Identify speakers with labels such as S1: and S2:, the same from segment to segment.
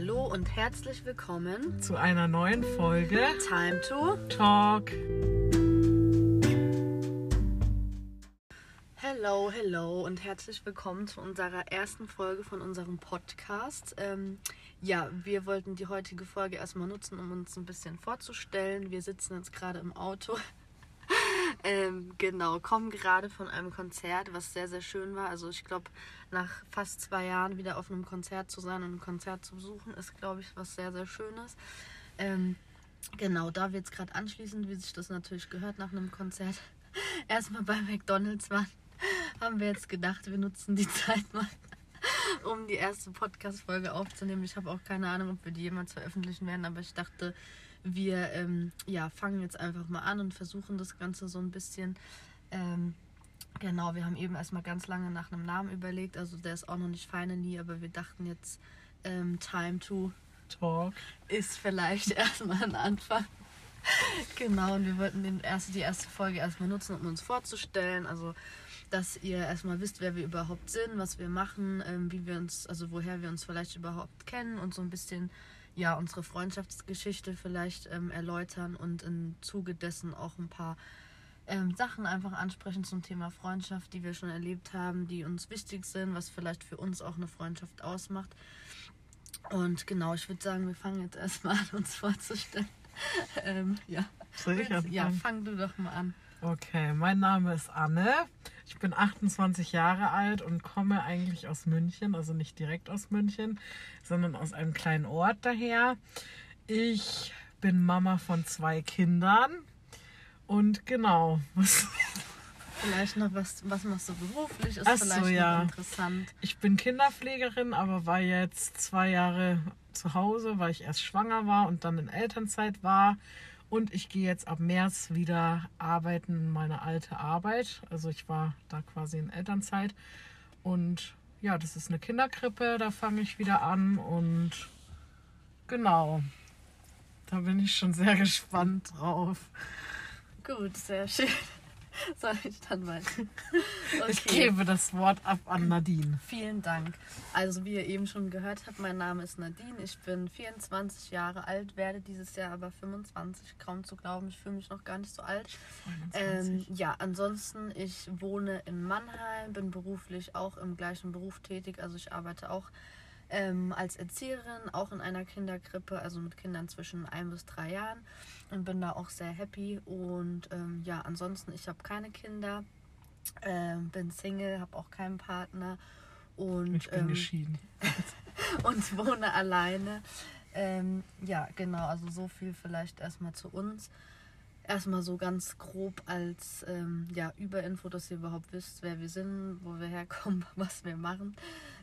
S1: Hallo und herzlich willkommen
S2: zu einer neuen Folge
S1: Time to
S2: Talk.
S1: Hello, hello und herzlich willkommen zu unserer ersten Folge von unserem Podcast. Ähm, ja, wir wollten die heutige Folge erstmal nutzen, um uns ein bisschen vorzustellen. Wir sitzen jetzt gerade im Auto. Ähm, genau, kommen gerade von einem Konzert, was sehr, sehr schön war. Also ich glaube, nach fast zwei Jahren wieder auf einem Konzert zu sein und ein Konzert zu besuchen, ist, glaube ich, was sehr, sehr Schönes. Ähm, genau, da wir jetzt gerade anschließend, wie sich das natürlich gehört nach einem Konzert, erstmal bei McDonalds waren, haben wir jetzt gedacht, wir nutzen die Zeit mal, um die erste Podcast-Folge aufzunehmen. Ich habe auch keine Ahnung, ob wir die jemals veröffentlichen werden, aber ich dachte, wir ähm, ja, fangen jetzt einfach mal an und versuchen das Ganze so ein bisschen. Ähm, genau, wir haben eben erstmal ganz lange nach einem Namen überlegt. Also der ist auch noch nicht finally, aber wir dachten jetzt ähm, Time to
S2: Talk
S1: ist vielleicht erstmal ein Anfang. genau, und wir wollten den erste, die erste Folge erstmal nutzen, um uns vorzustellen. Also dass ihr erstmal wisst, wer wir überhaupt sind, was wir machen, ähm, wie wir uns, also woher wir uns vielleicht überhaupt kennen und so ein bisschen ja unsere Freundschaftsgeschichte vielleicht ähm, erläutern und im Zuge dessen auch ein paar ähm, Sachen einfach ansprechen zum Thema Freundschaft, die wir schon erlebt haben, die uns wichtig sind, was vielleicht für uns auch eine Freundschaft ausmacht. Und genau, ich würde sagen, wir fangen jetzt erstmal an, uns vorzustellen. ähm, ja.
S2: Soll ich
S1: ja, fang du doch mal an.
S2: Okay, mein Name ist Anne. Ich bin 28 Jahre alt und komme eigentlich aus München, also nicht direkt aus München, sondern aus einem kleinen Ort daher. Ich bin Mama von zwei Kindern und genau, was
S1: Vielleicht noch was, was machst du beruflich, ist
S2: Ach so,
S1: vielleicht
S2: ja.
S1: noch interessant.
S2: Ich bin Kinderpflegerin, aber war jetzt zwei Jahre zu Hause, weil ich erst schwanger war und dann in Elternzeit war. Und ich gehe jetzt ab März wieder arbeiten in meine alte Arbeit. Also ich war da quasi in Elternzeit. Und ja, das ist eine Kinderkrippe, da fange ich wieder an. Und genau, da bin ich schon sehr gespannt drauf.
S1: Gut, sehr schön. Soll ich dann weiter?
S2: Ich gebe das Wort ab an Nadine.
S1: Vielen Dank. Also wie ihr eben schon gehört habt, mein Name ist Nadine. Ich bin 24 Jahre alt, werde dieses Jahr aber 25. Kaum zu glauben, ich fühle mich noch gar nicht so alt. Ähm,
S2: 21.
S1: ja, ansonsten, ich wohne in Mannheim, bin beruflich auch im gleichen Beruf tätig. Also ich arbeite auch ähm, als Erzieherin, auch in einer Kinderkrippe, also mit Kindern zwischen ein bis drei Jahren und bin da auch sehr happy. Und ähm, ja, ansonsten, ich habe keine Kinder, ähm, bin Single, habe auch keinen Partner und,
S2: ich bin
S1: ähm,
S2: geschieden.
S1: und wohne alleine. Ähm, ja, genau, also so viel vielleicht erstmal zu uns. Erstmal so ganz grob als ähm, ja, Überinfo, dass ihr überhaupt wisst, wer wir sind, wo wir herkommen, was wir machen.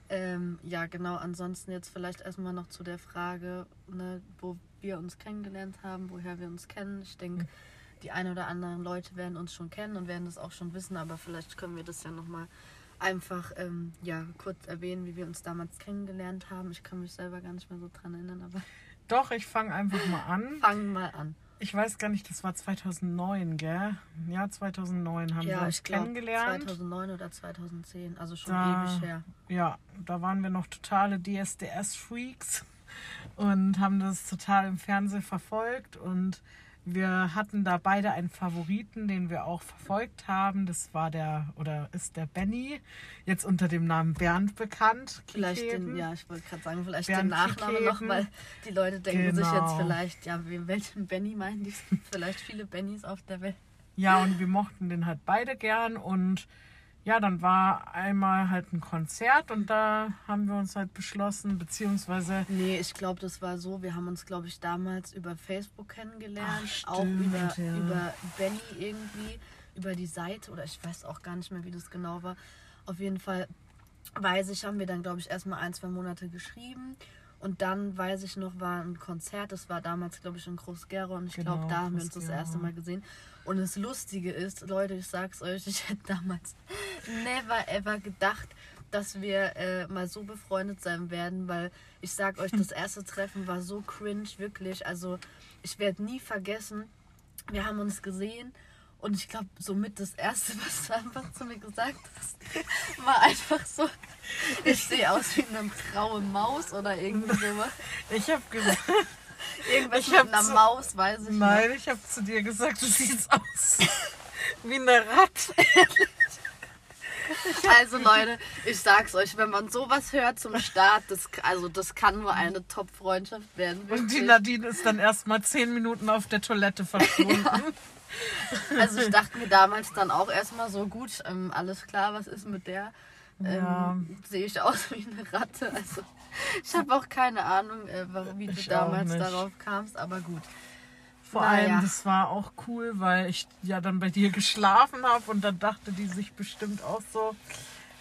S1: Ähm, ja, genau, ansonsten jetzt vielleicht erstmal noch zu der Frage, ne, wo wir uns kennengelernt haben, woher wir uns kennen. Ich denke, die ein oder anderen Leute werden uns schon kennen und werden das auch schon wissen, aber vielleicht können wir das ja nochmal einfach ähm, ja, kurz erwähnen, wie wir uns damals kennengelernt haben. Ich kann mich selber gar nicht mehr so dran erinnern, aber
S2: Doch, ich fange einfach mal an.
S1: fangen mal an.
S2: Ich weiß gar nicht, das war 2009, gell? Ja, 2009 haben wir uns kennengelernt.
S1: 2009 oder 2010, also schon
S2: Da-
S1: ewig her.
S2: Ja, da waren wir noch totale DSDS-Freaks und haben das total im Fernsehen verfolgt. Und wir hatten da beide einen Favoriten, den wir auch verfolgt haben. Das war der, oder ist der Benny, jetzt unter dem Namen Bernd bekannt.
S1: Vielleicht den,
S2: Kiekeben.
S1: ja, ich wollte gerade sagen, vielleicht
S2: Bernd
S1: den Nachnamen noch,
S2: Kiekeben.
S1: weil die Leute denken sich jetzt
S2: Genau.
S1: vielleicht, ja, welchen Benny meinen die? Vielleicht viele Bennys auf der Welt.
S2: Ja, und wir mochten den halt beide gern. Und ja, dann war einmal halt ein Konzert und da haben wir uns halt beschlossen, beziehungsweise
S1: Nee, ich glaube, das war so. Wir haben uns, glaube ich, damals über Facebook kennengelernt.
S2: Ach,
S1: auch
S2: stimmt,
S1: über,
S2: ja.
S1: über Benny irgendwie, über die Seite. Oder ich weiß auch gar nicht mehr, wie das genau war. Auf jeden Fall weiß ich, haben wir dann, glaube ich, erstmal ein, zwei Monate geschrieben. Und dann, weiß ich noch, war ein Konzert. Das war damals, glaube ich, in Groß-Gerau. Und ich glaube,
S2: Genau,
S1: da haben wir uns das erste Mal gesehen. Und das Lustige ist, Leute, ich sag's euch, ich hätte damals never ever gedacht, dass wir äh, mal so befreundet sein werden, weil ich sag euch, das erste Treffen war so cringe, wirklich. Also ich werde nie vergessen, wir haben uns gesehen Und ich glaube, somit das Erste, was du einfach zu mir gesagt hast, war einfach so, ich sehe aus wie eine graue Maus oder irgendwie sowas.
S2: Ich habe gesagt,
S1: Irgendwas
S2: Ich
S1: mit einer
S2: so-
S1: Maus, weiß ich
S2: nein, ich habe zu dir gesagt, du siehst aus wie eine Ratte.
S1: nicht. Also Leute, ich sag's euch, wenn man sowas hört zum Start, das, also das kann nur eine Top-Freundschaft werden.
S2: Und die
S1: wirklich.
S2: Nadine ist dann erstmal zehn Minuten auf der Toilette verschwunden.
S1: Also ich dachte mir damals dann auch erstmal so, gut, ähm, alles klar, was ist mit der? Ähm,
S2: Ja.
S1: Sehe ich aus wie eine Ratte. Also ich habe auch keine Ahnung, äh, warum, wie du
S2: Ich auch
S1: damals darauf kamst, aber gut.
S2: Vor
S1: Naja.
S2: allem, das war auch cool, weil ich ja dann bei dir geschlafen habe und dann dachte die sich bestimmt auch so,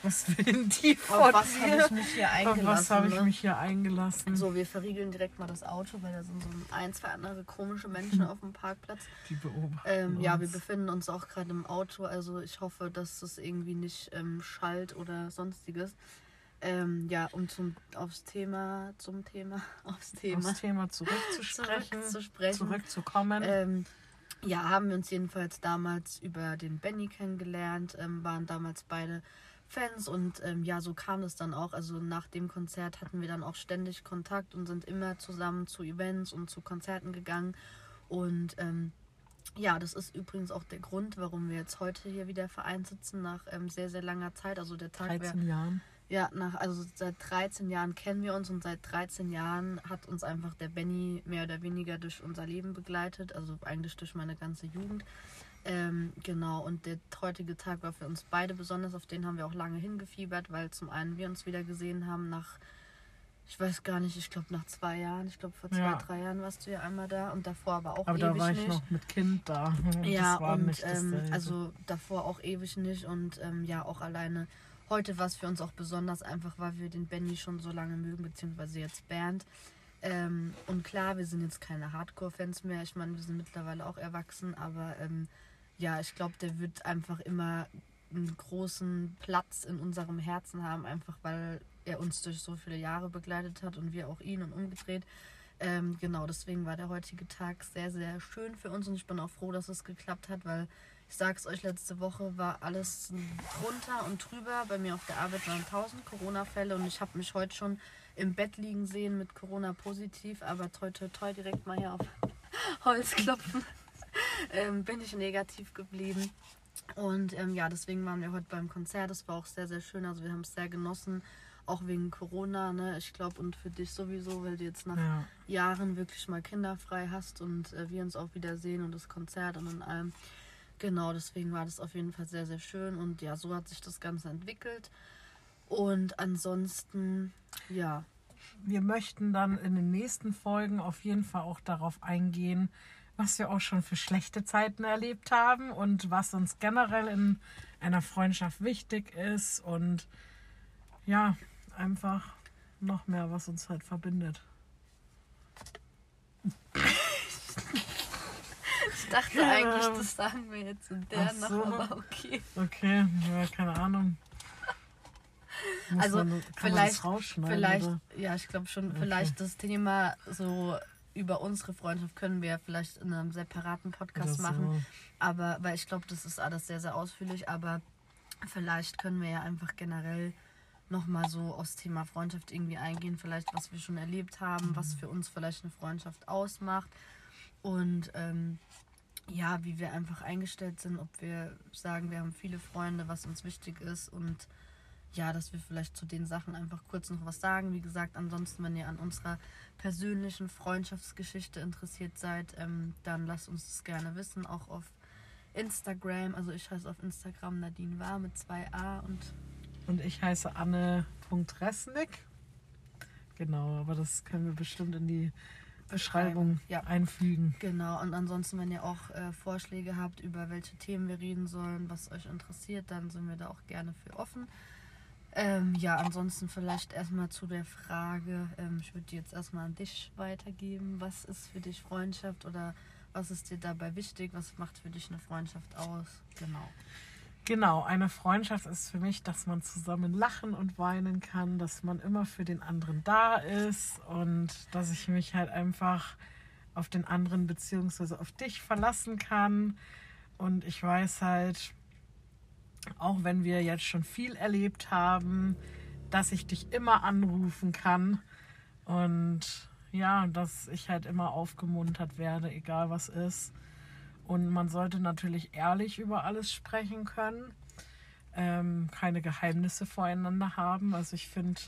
S2: was will die von
S1: Auf was habe ich mich hier
S2: Auf
S1: eingelassen?
S2: was habe ich
S1: ne?
S2: mich hier eingelassen?
S1: So, wir verriegeln direkt mal das Auto, weil da sind so ein, zwei andere komische Menschen auf dem Parkplatz.
S2: Die beobachten
S1: Ähm, ja, wir befinden uns auch gerade im Auto, also ich hoffe, dass es irgendwie nicht ähm, schallt oder sonstiges. Ähm, ja, um zum, aufs Thema, zum Thema, aufs Thema
S2: aufs Thema zurückzusprechen,
S1: zurückzusprechen.
S2: zurückzukommen.
S1: Ähm, ja, haben wir uns jedenfalls damals über den Benny kennengelernt, ähm, waren damals beide Fans und ähm, ja, so kam es dann auch. Also nach dem Konzert hatten wir dann auch ständig Kontakt und sind immer zusammen zu Events und zu Konzerten gegangen. Und ähm, ja, das ist übrigens auch der Grund, warum wir jetzt heute hier wieder vereint sitzen, nach ähm, sehr, sehr langer Zeit. Also der Tag wäre
S2: 13 Jahren.
S1: ja, nach, also seit 13 Jahren kennen wir uns und seit 13 Jahren hat uns einfach der Benny mehr oder weniger durch unser Leben begleitet, also eigentlich durch meine ganze Jugend. Ähm, genau, und der heutige Tag war für uns beide besonders, auf den haben wir auch lange hingefiebert, weil zum einen wir uns wieder gesehen haben nach, ich weiß gar nicht, ich glaube nach zwei Jahren, ich glaube vor zwei,
S2: Ja.
S1: drei Jahren warst du ja einmal da und davor aber auch
S2: Aber da
S1: ewig
S2: war ich
S1: nicht.
S2: noch mit Kind da.
S1: Ja, und
S2: nicht
S1: ähm, also davor auch ewig nicht und ähm, ja, auch alleine heute war es für uns auch besonders einfach, weil wir den Benny schon so lange mögen, beziehungsweise jetzt Bernd. Ähm, und klar, wir sind jetzt keine Hardcore-Fans mehr. Ich meine, wir sind mittlerweile auch erwachsen, aber ähm, ja, ich glaube, der wird einfach immer einen großen Platz in unserem Herzen haben, einfach weil er uns durch so viele Jahre begleitet hat und wir auch ihn und umgedreht. Ähm, genau, deswegen war der heutige Tag sehr, sehr schön für uns und ich bin auch froh, dass es geklappt hat, weil ich sag's euch, letzte Woche war alles drunter und drüber. Bei mir auf der Arbeit waren 1000 Corona-Fälle und ich habe mich heute schon im Bett liegen sehen mit Corona positiv, aber toi toi toi direkt mal hier auf Holz klopfen. Ähm, bin ich negativ geblieben. Und ähm, ja, deswegen waren wir heute beim Konzert. Es war auch sehr, sehr schön. Also wir haben es sehr genossen, auch wegen Corona, ne? Ich glaube, und für dich sowieso, weil du jetzt nach
S2: ja.
S1: Jahren wirklich mal kinderfrei hast und äh, wir uns auch wieder sehen und das Konzert und in allem. Genau, deswegen war das auf jeden Fall sehr, sehr schön und ja, so hat sich das Ganze entwickelt. Und ansonsten, ja,
S2: Wir möchten dann in den nächsten Folgen auf jeden Fall auch darauf eingehen, was wir auch schon für schlechte Zeiten erlebt haben und was uns generell in einer Freundschaft wichtig ist und ja, einfach noch mehr, was uns halt verbindet.
S1: ich dachte eigentlich, das sagen wir jetzt in der
S2: Ach
S1: noch,
S2: so.
S1: aber okay.
S2: Okay, ja, keine Ahnung. Muss
S1: Also,
S2: man, kann man
S1: vielleicht-? Vielleicht,
S2: Oder?
S1: ja, ich glaube schon, vielleicht das Thema so über unsere Freundschaft können wir vielleicht in einem separaten Podcast
S2: so.
S1: machen. Aber, weil ich glaube, das ist alles sehr, sehr ausführlich, aber vielleicht können wir ja einfach generell nochmal so aufs Thema Freundschaft irgendwie eingehen, vielleicht was wir schon erlebt haben, was für uns vielleicht eine Freundschaft ausmacht. Und ähm, ja, wie wir einfach eingestellt sind, ob wir sagen, wir haben viele Freunde, was uns wichtig ist. Und ja, dass wir vielleicht zu den Sachen einfach kurz noch was sagen. Wie gesagt, ansonsten, wenn ihr an unserer persönlichen Freundschaftsgeschichte interessiert seid, ähm, dann lasst uns das gerne wissen, auch auf Instagram. Also ich heiße auf Instagram Nadine war mit 2a und
S2: Und ich heiße Anne.Resnick. Genau, aber das können wir bestimmt in die Beschreibung
S1: Ja.
S2: einfügen.
S1: genau. Und ansonsten, wenn ihr auch äh, Vorschläge habt, über welche Themen wir reden sollen, was euch interessiert, dann sind wir da auch gerne für offen. Ähm, ja, ansonsten vielleicht erstmal zu der Frage, ähm, ich würde jetzt erstmal an dich weitergeben. Was ist für dich Freundschaft oder was ist dir dabei wichtig? Was macht für dich eine Freundschaft aus? Genau.
S2: Genau, eine Freundschaft ist für mich, dass man zusammen lachen und weinen kann, dass man immer für den anderen da ist und dass ich mich halt einfach auf den anderen beziehungsweise auf dich verlassen kann Und ich weiß halt, auch wenn wir jetzt schon viel erlebt haben, dass ich dich immer anrufen kann und ja, dass ich halt immer aufgemuntert werde, egal was ist. Und man sollte natürlich ehrlich über alles sprechen können, ähm, keine Geheimnisse voreinander haben. Also ich finde,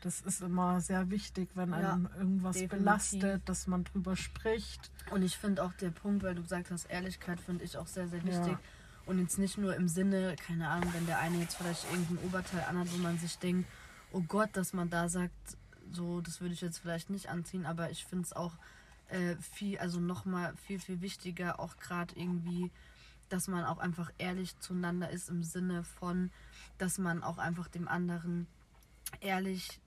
S2: das ist immer sehr wichtig, wenn einem ja, irgendwas definitiv. belastet, dass man drüber spricht.
S1: Und ich finde auch der Punkt, weil du gesagt hast, Ehrlichkeit finde ich auch sehr, sehr wichtig. Ja. Und jetzt nicht nur im Sinne, keine Ahnung, wenn der eine jetzt vielleicht irgendein Oberteil anhat, wo man sich denkt, oh Gott, dass man da sagt, so, das würde ich jetzt vielleicht nicht anziehen, aber ich finde es auch äh, viel, also nochmal viel, viel wichtiger, auch gerade irgendwie, dass man auch einfach ehrlich zueinander ist im Sinne von, dass man auch einfach dem anderen ehrlich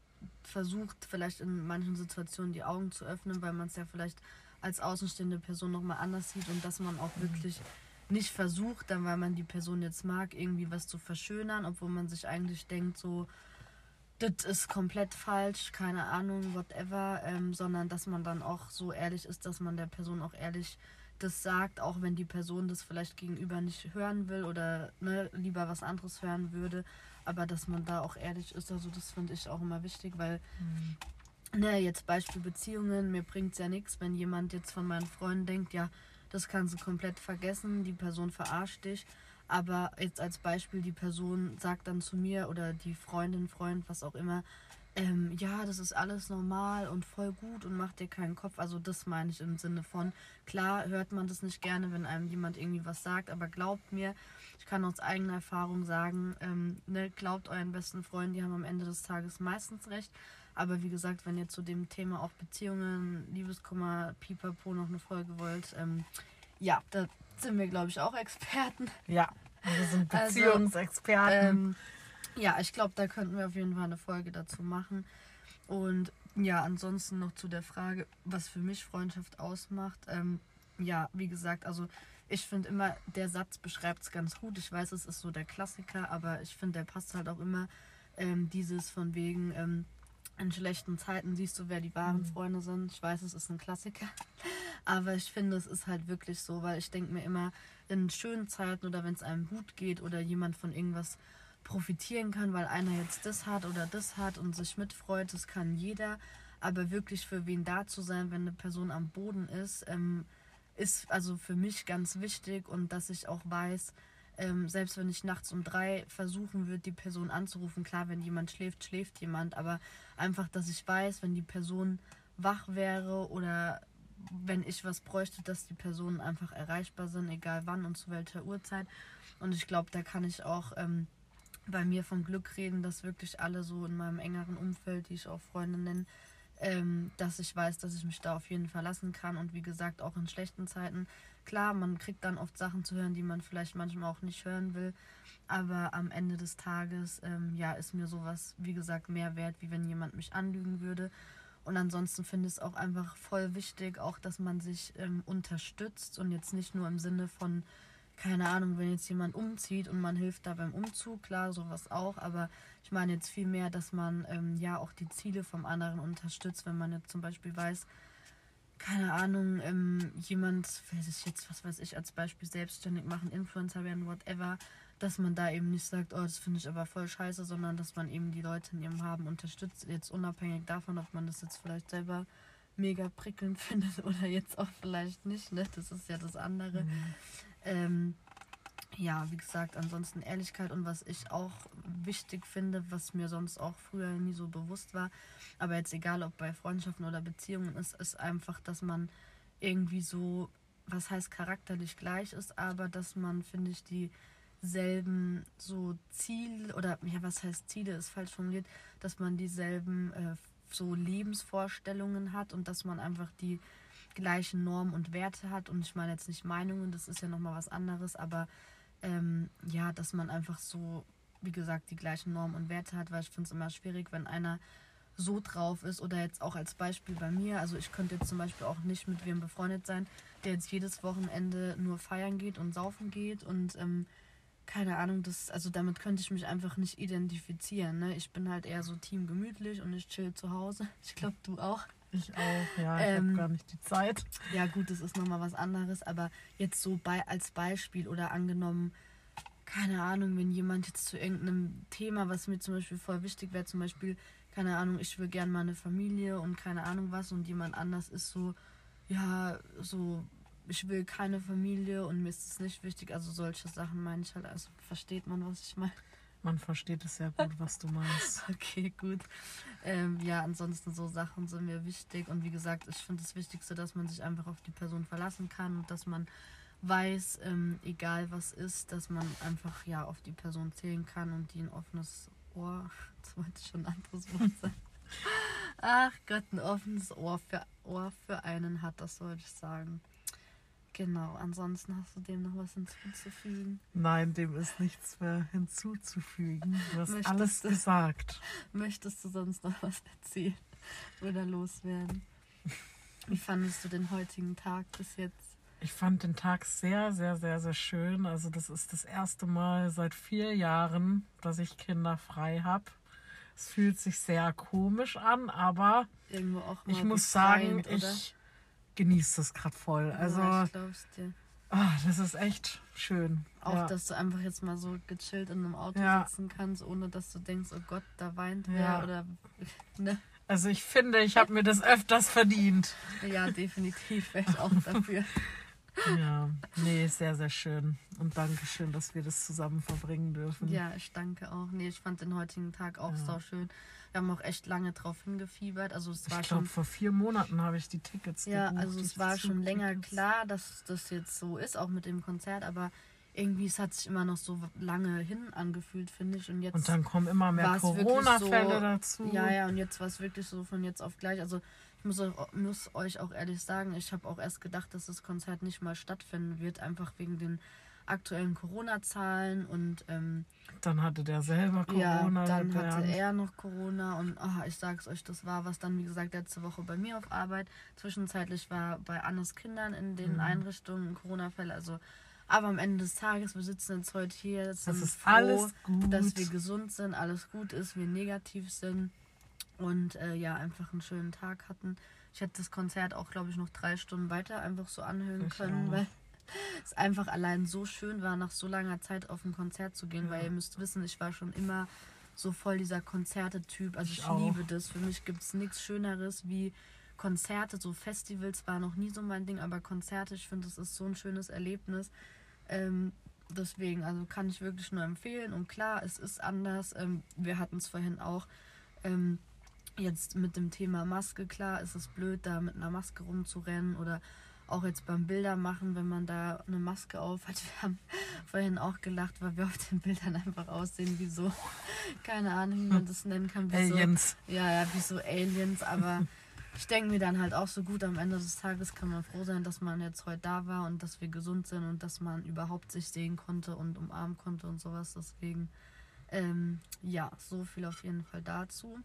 S1: versucht, vielleicht in manchen Situationen die Augen zu öffnen, weil man es ja vielleicht als außenstehende Person nochmal anders sieht und dass man auch mhm. Nicht versucht, dann weil man die Person jetzt mag, irgendwie was zu verschönern, obwohl man sich eigentlich denkt, so, das ist komplett falsch, keine Ahnung, whatever, ähm, sondern dass man dann auch so ehrlich ist, dass man der Person auch ehrlich das sagt, auch wenn die Person das vielleicht gegenüber nicht hören will oder ne, lieber was anderes hören würde, aber dass man da auch ehrlich ist, also das finde ich auch immer wichtig, weil mhm. ne, jetzt Beispiel Beziehungen, mir bringt es ja nichts, wenn jemand jetzt von meinen Freunden denkt, ja, das kannst du komplett vergessen, die Person verarscht dich. Aber jetzt als Beispiel, die Person sagt dann zu mir oder die Freundin, Freund, was auch immer, ähm, ja, das ist alles normal und voll gut und macht dir keinen Kopf. Also das meine ich im Sinne von, klar hört man das nicht gerne, wenn einem jemand irgendwie was sagt, aber glaubt mir, ich kann aus eigener Erfahrung sagen, ähm, ne, glaubt euren besten Freunden, die haben am Ende des Tages meistens recht. Aber wie gesagt, wenn ihr zu dem Thema auch Beziehungen, Liebeskummer, Pipapo noch eine Folge wollt, ähm, ja, da sind wir, glaube ich, auch Experten.
S2: Ja, wir sind also, Beziehungsexperten. Also, ähm,
S1: ja, ich glaube, da könnten wir auf jeden Fall eine Folge dazu machen. Und ja, ansonsten noch zu der Frage, was für mich Freundschaft ausmacht. Ähm, ja, wie gesagt, also ich finde immer, der Satz beschreibt es ganz gut. Ich weiß, es ist so der Klassiker, aber ich finde, der passt halt auch immer ähm, dieses von wegen, ähm, in schlechten Zeiten siehst du, wer die wahren mhm. Freunde sind. Ich weiß, es ist ein Klassiker. Aber ich finde, es ist halt wirklich so, weil ich denke mir immer, in schönen Zeiten oder wenn es einem gut geht oder jemand von irgendwas profitieren kann, weil einer jetzt das hat oder das hat und sich mitfreut, das kann jeder. Aber wirklich für wen da zu sein, wenn eine Person am Boden ist, ähm, ist also für mich ganz wichtig und dass ich auch weiß, ähm, selbst wenn ich nachts um drei versuchen würde, die Person anzurufen, klar, wenn jemand schläft, schläft jemand, aber einfach, dass ich weiß, wenn die Person wach wäre oder wenn ich was bräuchte, dass die Personen einfach erreichbar sind, egal wann und zu welcher Uhrzeit. Und ich glaube, da kann ich auch ähm, bei mir vom Glück reden, dass wirklich alle so in meinem engeren Umfeld, die ich auch Freunde nenne, ähm, dass ich weiß, dass ich mich da auf jeden Fall lassen kann. Und wie gesagt, auch in schlechten Zeiten Klar, man kriegt dann oft Sachen zu hören, die man vielleicht manchmal auch nicht hören will. Aber am Ende des Tages, ähm, ja, ist mir sowas, wie gesagt, mehr wert, wie wenn jemand mich anlügen würde. Und ansonsten finde ich es auch einfach voll wichtig, auch dass man sich ähm, unterstützt und jetzt nicht nur im Sinne von, keine Ahnung, wenn jetzt jemand umzieht und man hilft da beim Umzug, klar, sowas auch, aber ich meine jetzt viel mehr, dass man ähm, ja auch die Ziele vom anderen unterstützt, wenn man jetzt zum Beispiel weiß, keine Ahnung, ähm, jemand, wer sich jetzt, was weiß ich, als Beispiel selbstständig machen, Influencer werden, whatever, dass man da eben nicht sagt, oh, das finde ich aber voll scheiße, sondern dass man eben die Leute in ihrem Haben unterstützt, jetzt unabhängig davon, ob man das jetzt vielleicht selber mega prickelnd findet oder jetzt auch vielleicht nicht, ne? Das ist ja das andere. Mhm. Ähm, ja, wie gesagt, ansonsten Ehrlichkeit und was ich auch wichtig finde, was mir sonst auch früher nie so bewusst war, aber jetzt egal ob bei Freundschaften oder Beziehungen ist, ist einfach, dass man irgendwie so, was heißt charakterlich gleich ist, aber dass man, finde ich, dieselben so Ziele oder ja, was heißt Ziele ist falsch formuliert, dass man dieselben äh, so Lebensvorstellungen hat und dass man einfach die gleichen Normen und Werte hat und ich meine jetzt nicht Meinungen, das ist ja nochmal was anderes, aber ähm, ja, dass man einfach so, wie gesagt, die gleichen Normen und Werte hat, weil ich finde es immer schwierig, wenn einer so drauf ist oder jetzt auch als Beispiel bei mir. Also ich könnte jetzt zum Beispiel auch nicht mit wem befreundet sein, der jetzt jedes Wochenende nur feiern geht und saufen geht und ähm, keine Ahnung, das, also damit könnte ich mich einfach nicht identifizieren. Ne? Ich bin halt eher so Team gemütlich und ich chill zu Hause. Ich glaube, du auch.
S2: Ich auch, ja. Ich
S1: Ähm,
S2: habe gar nicht die Zeit.
S1: Ja, gut, das ist nochmal was anderes, aber jetzt so bei, als Beispiel oder angenommen, keine Ahnung, wenn jemand jetzt zu irgendeinem Thema, was mir zum Beispiel voll wichtig wäre, zum Beispiel, keine Ahnung, ich will gern mal eine Familie und keine Ahnung was und jemand anders ist so, ja, so, ich will keine Familie und mir ist es nicht wichtig, also solche Sachen meine ich halt, also versteht man, was ich meine.
S2: Man versteht es sehr gut, was du meinst.
S1: Okay, gut. Ähm, ja, ansonsten so Sachen sind mir wichtig. Und wie gesagt, ich finde das Wichtigste, dass man sich einfach auf die Person verlassen kann und dass man weiß, ähm, egal was ist, dass man einfach ja auf die Person zählen kann und die ein offenes Ohr, jetzt wollte ich schon ein anderes Wort sagen. Ach Gott, ein offenes Ohr für, Ohr für einen hat, das sollte ich sagen. Genau, ansonsten hast du dem noch was hinzuzufügen.
S2: Nein, dem ist nichts mehr hinzuzufügen. Du hast
S1: Möchtest
S2: alles
S1: du-
S2: gesagt.
S1: Möchtest du sonst noch was erzählen oder loswerden? Wie fandest du den heutigen Tag bis jetzt?
S2: Ich fand den Tag sehr, sehr, sehr, sehr schön. Also das ist das erste Mal seit vier Jahren, dass ich Kinder frei habe. Es fühlt sich sehr komisch an, aber
S1: Irgendwo auch mal
S2: ich muss sagen, ich genieße das gerade voll. Also
S1: ja, ich glaub's dir.
S2: ah, das ist echt schön.
S1: Auch,
S2: ja.
S1: dass du einfach jetzt mal so gechillt in einem Auto
S2: Ja.
S1: sitzen kannst, ohne dass du denkst, oh Gott, da weint
S2: Ja.
S1: wer oder ne?
S2: Also ich finde, ich habe mir das öfters verdient.
S1: Ja, definitiv wäre ich auch dafür.
S2: Ja, nee, sehr, sehr schön. Und danke schön, dass wir das zusammen verbringen dürfen.
S1: Ja, ich danke auch. Nee, ich fand den heutigen Tag auch
S2: Ja.
S1: sau schön. Wir haben auch echt lange drauf hingefiebert. Also es war
S2: ich glaube,
S1: schon
S2: vor vier Monaten habe ich die Tickets
S1: Ja,
S2: gebucht.
S1: also es war schon länger
S2: Zugtickets.
S1: klar, dass das jetzt so ist, auch mit dem Konzert, aber irgendwie es hat sich immer noch so lange hin angefühlt, finde ich. Und jetzt
S2: Und dann kommen immer mehr Corona-Fälle
S1: so-
S2: dazu.
S1: Ja, ja, und jetzt war es wirklich so von jetzt auf gleich. Also ich muss, euch- muss euch auch ehrlich sagen, ich habe auch erst gedacht, dass das Konzert nicht mal stattfinden wird, einfach wegen den aktuellen Corona-Zahlen und ähm,
S2: Dann hatte der selber
S1: ja,
S2: Corona.
S1: dann
S2: der
S1: hatte er noch Corona und ah, ich sag's euch, das war was dann, wie gesagt, letzte Woche bei mir auf Arbeit. Zwischenzeitlich war bei Annes Kindern in den
S2: Mhm.
S1: Einrichtungen Corona-Fälle. Also, aber am Ende des Tages, wir sitzen jetzt heute hier,
S2: Das
S1: sind
S2: ist
S1: froh,
S2: alles gut.
S1: dass wir gesund sind, alles gut ist, wir negativ sind und äh, ja, einfach einen schönen Tag hatten. Ich hätte das Konzert auch, glaube ich, noch drei Stunden weiter einfach so anhören
S2: Ich
S1: können,
S2: auch.
S1: weil es einfach allein so schön war, nach so langer Zeit auf ein Konzert zu gehen,
S2: Ja.
S1: weil ihr müsst wissen, ich war schon immer so voll dieser Konzerte-Typ. Also ich,
S2: Ich
S1: liebe das. Für mich gibt es nichts Schöneres wie Konzerte. So Festivals war noch nie so mein Ding, aber Konzerte, ich finde, das ist so ein schönes Erlebnis. Ähm, deswegen, also kann ich wirklich nur empfehlen. Und klar, es ist anders. Ähm, wir hatten es vorhin auch. Ähm, jetzt mit dem Thema Maske, klar, ist es blöd, da mit einer Maske rumzurennen oder auch jetzt beim Bildermachen, wenn man da eine Maske auf hat. Wir haben vorhin auch gelacht, weil wir auf den Bildern einfach aussehen wie so, keine Ahnung, wie man das nennen kann. Wie
S2: Aliens.
S1: So, ja, ja, wie so Aliens, aber ich denke mir dann halt auch so gut, am Ende des Tages kann man froh sein, dass man jetzt heute da war und dass wir gesund sind und dass man überhaupt sich sehen konnte und umarmen konnte und sowas. Deswegen, ähm, ja, so viel auf jeden Fall dazu.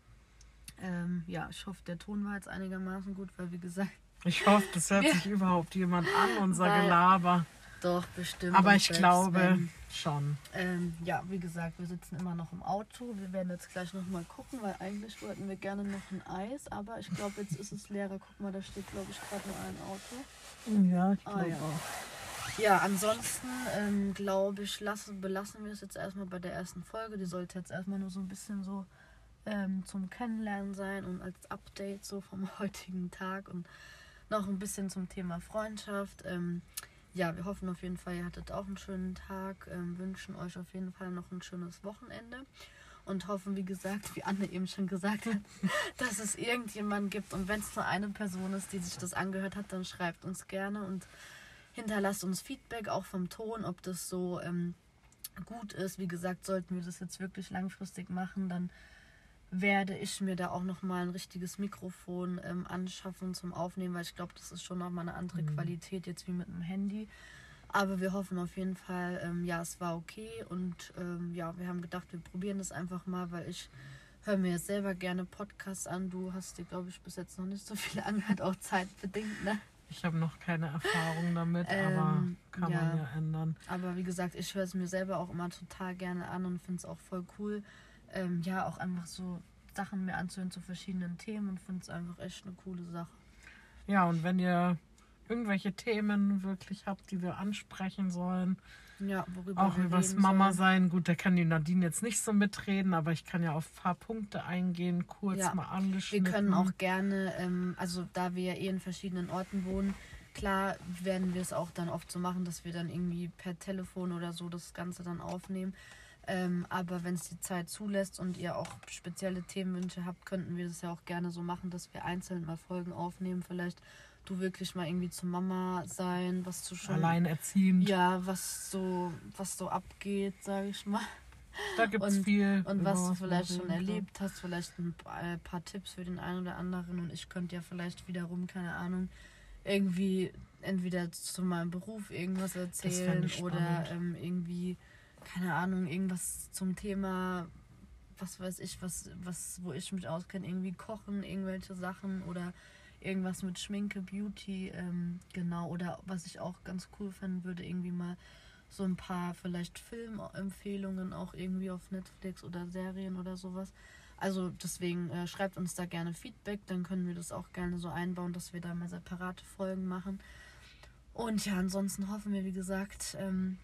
S1: Ähm, ja, ich hoffe, der Ton war jetzt einigermaßen gut, weil wie gesagt,
S2: Ich hoffe, das hört sich überhaupt jemand an, unser
S1: Weil-
S2: Gelaber.
S1: doch bestimmt.
S2: Aber ich glaube
S1: wenn-
S2: schon.
S1: Ähm, ja, wie gesagt, wir sitzen immer noch im Auto. Wir werden jetzt gleich noch mal gucken, weil eigentlich wollten wir gerne noch ein Eis, aber ich glaube, jetzt ist es leerer. Guck mal, da steht, glaube ich, gerade nur ein Auto.
S2: Ja, ich
S1: Ah,
S2: glaube
S1: ja.
S2: auch.
S1: Ja, ansonsten ähm, glaube ich, lassen, belassen wir es jetzt erstmal bei der ersten Folge. Die sollte jetzt erstmal nur so ein bisschen so ähm, zum Kennenlernen sein und als Update so vom heutigen Tag und noch ein bisschen zum Thema Freundschaft. Ähm, ja, wir hoffen auf jeden Fall, ihr hattet auch einen schönen Tag, ähm, wünschen euch auf jeden Fall noch ein schönes Wochenende und hoffen, wie gesagt, wie Anne eben schon gesagt hat, dass es irgendjemanden gibt und wenn es nur eine Person ist, die sich das angehört hat, dann schreibt uns gerne und hinterlasst uns Feedback auch vom Ton, ob das so ähm, gut ist. Wie gesagt, sollten wir das jetzt wirklich langfristig machen, dann werde ich mir da auch noch mal ein richtiges Mikrofon ähm, anschaffen zum Aufnehmen, weil ich glaube, das ist schon noch mal eine andere
S2: Mhm.
S1: Qualität jetzt wie mit dem Handy. Aber wir hoffen auf jeden Fall, ähm, ja, es war okay und ähm, ja, wir haben gedacht, wir probieren das einfach mal, weil ich höre mir jetzt selber gerne Podcasts an. Du hast dir, glaube ich, bis jetzt noch nicht so viele angehört, auch zeitbedingt, ne?
S2: Ich habe noch keine Erfahrung damit,
S1: Ähm,
S2: aber kann man
S1: ja.
S2: ja ändern.
S1: Aber wie gesagt, ich höre es mir selber auch immer total gerne an und finde es auch voll cool. Ähm, ja, auch einfach so Sachen mehr anzuhören zu verschiedenen Themen und finde es einfach echt eine coole Sache.
S2: Ja, und wenn ihr irgendwelche Themen wirklich habt, die wir ansprechen sollen,
S1: Ja, worüber
S2: auch
S1: wir
S2: übers
S1: reden
S2: Mama
S1: sollen.
S2: sein, gut, da kann die Nadine jetzt nicht so mitreden, aber ich kann ja auf ein paar Punkte eingehen, kurz
S1: Ja,
S2: mal
S1: Wir
S2: angeschnitten.
S1: können auch gerne, ähm, also da wir ja eh in verschiedenen Orten wohnen, klar werden wir es auch dann oft so machen, dass wir dann irgendwie per Telefon oder so das Ganze dann aufnehmen. Ähm, aber wenn es die Zeit zulässt und ihr auch spezielle Themenwünsche habt, könnten wir das ja auch gerne so machen, dass wir einzeln mal Folgen aufnehmen. Vielleicht du wirklich mal irgendwie zur Mama sein, was du schon.
S2: alleinerziehend.
S1: Ja, was so, was so abgeht, sage ich mal.
S2: Da gibt es
S1: Und-
S2: viel.
S1: Und was du vielleicht schon erlebt hast, vielleicht ein äh, paar Tipps für den einen oder anderen. Und ich könnte ja vielleicht wiederum, keine Ahnung, irgendwie entweder zu meinem Beruf irgendwas erzählen oder ähm, irgendwie, keine Ahnung, irgendwas zum Thema, was weiß ich, was, was, wo ich mich auskenne, irgendwie kochen, irgendwelche Sachen oder irgendwas mit Schminke, Beauty, ähm, genau. Oder was ich auch ganz cool fänden würde, irgendwie mal so ein paar vielleicht Filmempfehlungen auch irgendwie auf Netflix oder Serien oder sowas. Also deswegen äh, schreibt uns da gerne Feedback, dann können wir das auch gerne so einbauen, dass wir da mal separate Folgen machen. Und ja, ansonsten hoffen wir, wie gesagt, ähm,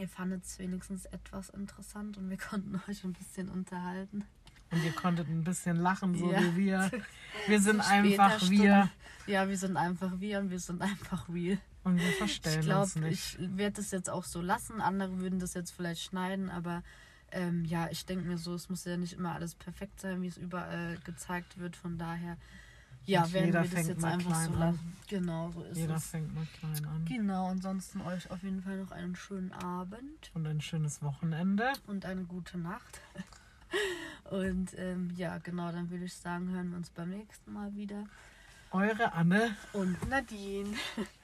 S1: ihr fandet es wenigstens etwas interessant und wir konnten euch ein bisschen unterhalten.
S2: Und ihr konntet ein bisschen lachen, so
S1: Ja.
S2: wie wir. Wir sind einfach
S1: später
S2: wir
S1: Stunde. Ja, wir sind einfach wir und wir sind einfach real.
S2: und wir
S1: Ich
S2: verstellen
S1: glaube,
S2: uns nicht.
S1: ich werde das jetzt auch so lassen. Andere würden das jetzt vielleicht schneiden, aber ähm, ja, ich denke mir so, es muss ja nicht immer alles perfekt sein, wie es überall gezeigt wird. Von daher, ja,
S2: Und
S1: werden
S2: jeder
S1: wir das jetzt
S2: mal
S1: einfach so lassen. Genau, so ist
S2: Jeder
S1: es.
S2: fängt mal klein an.
S1: Genau, ansonsten euch auf jeden Fall noch einen schönen Abend
S2: Und ein schönes Wochenende.
S1: und eine gute Nacht. Und ähm, ja, genau, dann würde ich sagen, hören wir uns beim nächsten Mal wieder.
S2: Eure Anne.
S1: Und Nadine.